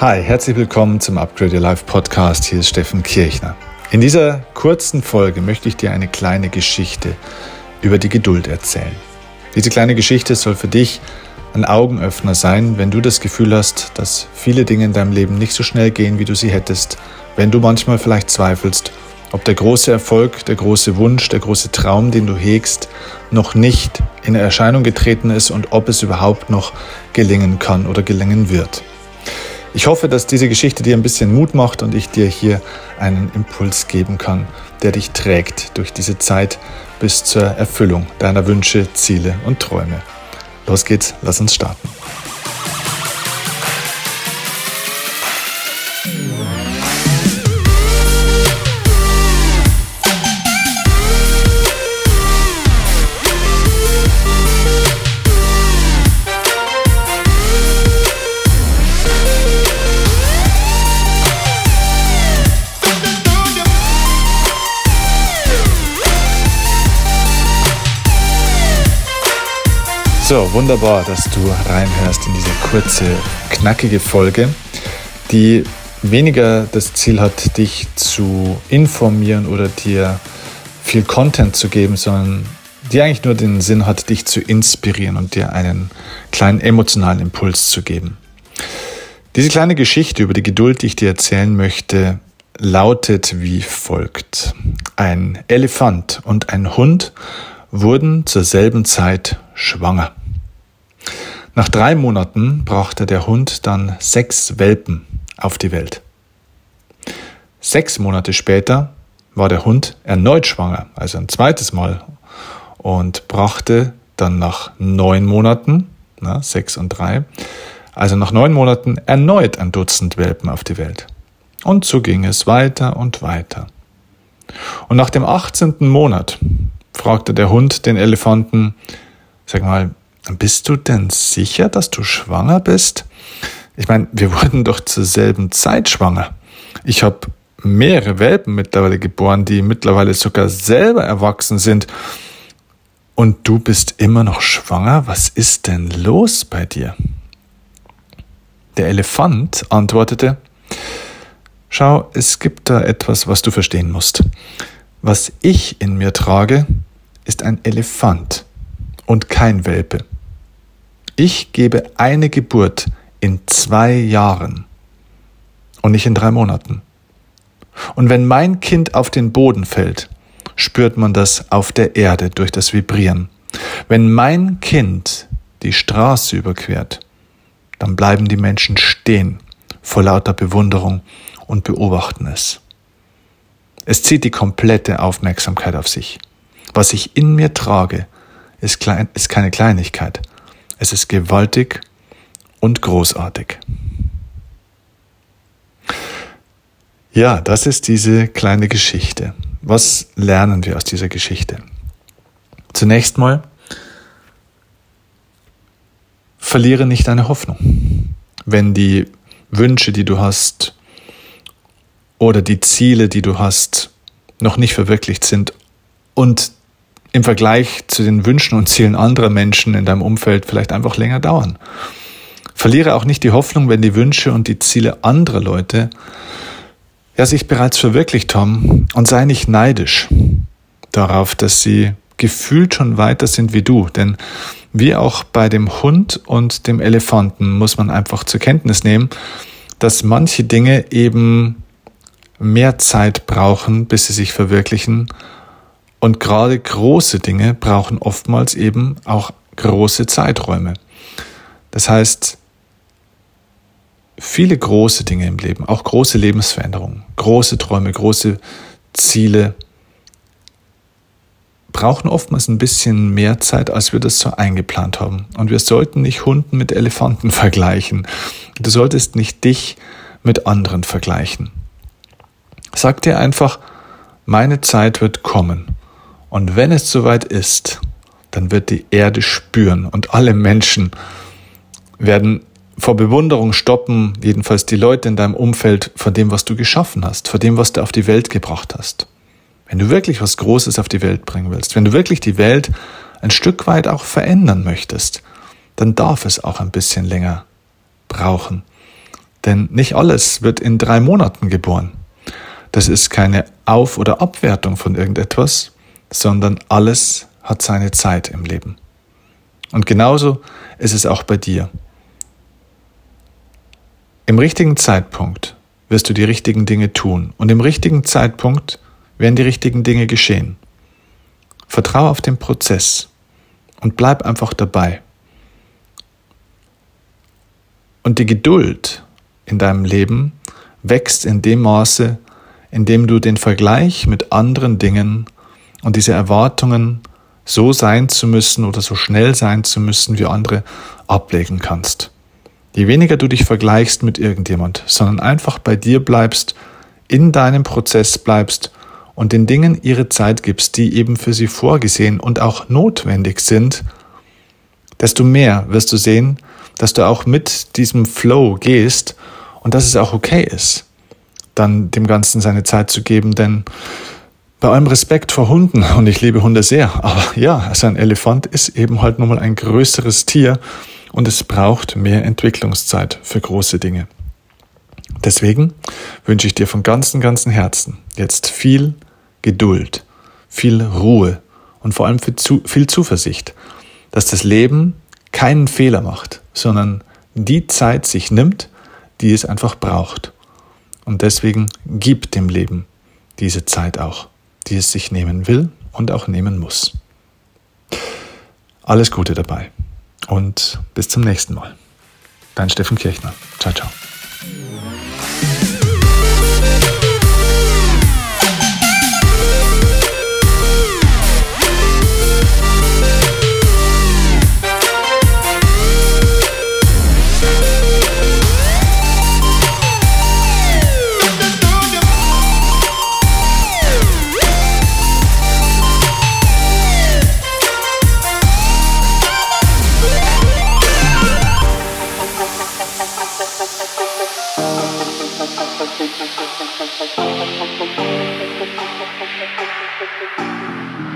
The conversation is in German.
Hi, herzlich willkommen zum Upgrade Your Life Podcast. Hier ist Steffen Kirchner. In dieser kurzen Folge möchte ich dir eine kleine Geschichte über die Geduld erzählen. Diese kleine Geschichte soll für dich ein Augenöffner sein, wenn du das Gefühl hast, dass viele Dinge in deinem Leben nicht so schnell gehen, wie du sie hättest, wenn du manchmal vielleicht zweifelst, ob der große Erfolg, der große Wunsch, der große Traum, den du hegst, noch nicht in Erscheinung getreten ist und ob es überhaupt noch gelingen kann oder gelingen wird. Ich hoffe, dass diese Geschichte dir ein bisschen Mut macht und ich dir hier einen Impuls geben kann, der dich trägt durch diese Zeit bis zur Erfüllung deiner Wünsche, Ziele und Träume. Los geht's, lass uns starten. So, wunderbar, dass du reinhörst in diese kurze, knackige Folge, die weniger das Ziel hat, dich zu informieren oder dir viel Content zu geben, sondern die eigentlich nur den Sinn hat, dich zu inspirieren und dir einen kleinen emotionalen Impuls zu geben. Diese kleine Geschichte über die Geduld, die ich dir erzählen möchte, lautet wie folgt. Ein Elefant und ein Hund wurden zur selben Zeit schwanger. Nach drei Monaten brachte der Hund dann sechs Welpen auf die Welt. Sechs Monate später war der Hund erneut schwanger, also ein zweites Mal, und brachte dann nach neun Monaten, na, sechs und drei, also nach neun Monaten erneut ein Dutzend Welpen auf die Welt. Und so ging es weiter und weiter. Und nach dem 18. Monat fragte der Hund den Elefanten, sag mal, bist du denn sicher, dass du schwanger bist? Ich meine, wir wurden doch zur selben Zeit schwanger. Ich habe mehrere Welpen mittlerweile geboren, die mittlerweile sogar selber erwachsen sind. Und du bist immer noch schwanger? Was ist denn los bei dir? Der Elefant antwortete, Schau, es gibt da etwas, was du verstehen musst. Was ich in mir trage, ist ein Elefant und kein Welpe. Ich gebe eine Geburt in zwei Jahren und nicht in drei Monaten. Und wenn mein Kind auf den Boden fällt, spürt man das auf der Erde durch das Vibrieren. Wenn mein Kind die Straße überquert, dann bleiben die Menschen stehen vor lauter Bewunderung und beobachten es. Es zieht die komplette Aufmerksamkeit auf sich. Was ich in mir trage, ist, klein, ist keine Kleinigkeit. Es ist gewaltig und großartig. Ja, das ist diese kleine Geschichte. Was lernen wir aus dieser Geschichte? Zunächst mal, verliere nicht deine Hoffnung. Wenn die Wünsche, die du hast, oder die Ziele, die du hast, noch nicht verwirklicht sind und im Vergleich zu den Wünschen und Zielen anderer Menschen in deinem Umfeld vielleicht einfach länger dauern. Verliere auch nicht die Hoffnung, wenn die Wünsche und die Ziele anderer Leute ja sich bereits verwirklicht haben und sei nicht neidisch darauf, dass sie gefühlt schon weiter sind wie du, denn wie auch bei dem Hund und dem Elefanten muss man einfach zur Kenntnis nehmen, dass manche Dinge eben mehr Zeit brauchen, bis sie sich verwirklichen und gerade große Dinge brauchen oftmals eben auch große Zeiträume. Das heißt, viele große Dinge im Leben, auch große Lebensveränderungen, große Träume, große Ziele, brauchen oftmals ein bisschen mehr Zeit, als wir das so eingeplant haben. Und wir sollten nicht Hunden mit Elefanten vergleichen. Du solltest nicht dich mit anderen vergleichen. Sag dir einfach, meine Zeit wird kommen. Und wenn es soweit ist, dann wird die Erde spüren und alle Menschen werden vor Bewunderung stoppen, jedenfalls die Leute in deinem Umfeld, vor dem, was du geschaffen hast, vor dem, was du auf die Welt gebracht hast. Wenn du wirklich was Großes auf die Welt bringen willst, wenn du wirklich die Welt ein Stück weit auch verändern möchtest, dann darf es auch ein bisschen länger brauchen. Denn nicht alles wird in drei Monaten geboren. Das ist keine Auf- oder Abwertung von irgendetwas, sondern alles hat seine Zeit im Leben. Und genauso ist es auch bei dir. Im richtigen Zeitpunkt wirst du die richtigen Dinge tun und im richtigen Zeitpunkt werden die richtigen Dinge geschehen. Vertraue auf den Prozess und bleib einfach dabei. Und die Geduld in deinem Leben wächst in dem Maße, in dem du den Vergleich mit anderen Dingen und diese Erwartungen, so sein zu müssen oder so schnell sein zu müssen wie andere, ablegen kannst. Je weniger du dich vergleichst mit irgendjemand, sondern einfach bei dir bleibst, in deinem Prozess bleibst und den Dingen ihre Zeit gibst, die eben für sie vorgesehen und auch notwendig sind, desto mehr wirst du sehen, dass du auch mit diesem Flow gehst und dass es auch okay ist, dann dem Ganzen seine Zeit zu geben, denn bei allem Respekt vor Hunden, und ich liebe Hunde sehr, aber ja, also ein Elefant ist eben halt nun mal ein größeres Tier und es braucht mehr Entwicklungszeit für große Dinge. Deswegen wünsche ich dir von ganzem, ganzem Herzen jetzt viel Geduld, viel Ruhe und vor allem viel Zuversicht, dass das Leben keinen Fehler macht, sondern die Zeit sich nimmt, die es einfach braucht. Und deswegen gib dem Leben diese Zeit auch, die es sich nehmen will und auch nehmen muss. Alles Gute dabei und bis zum nächsten Mal. Dein Steffen Kirchner. Ciao, ciao. Thank you.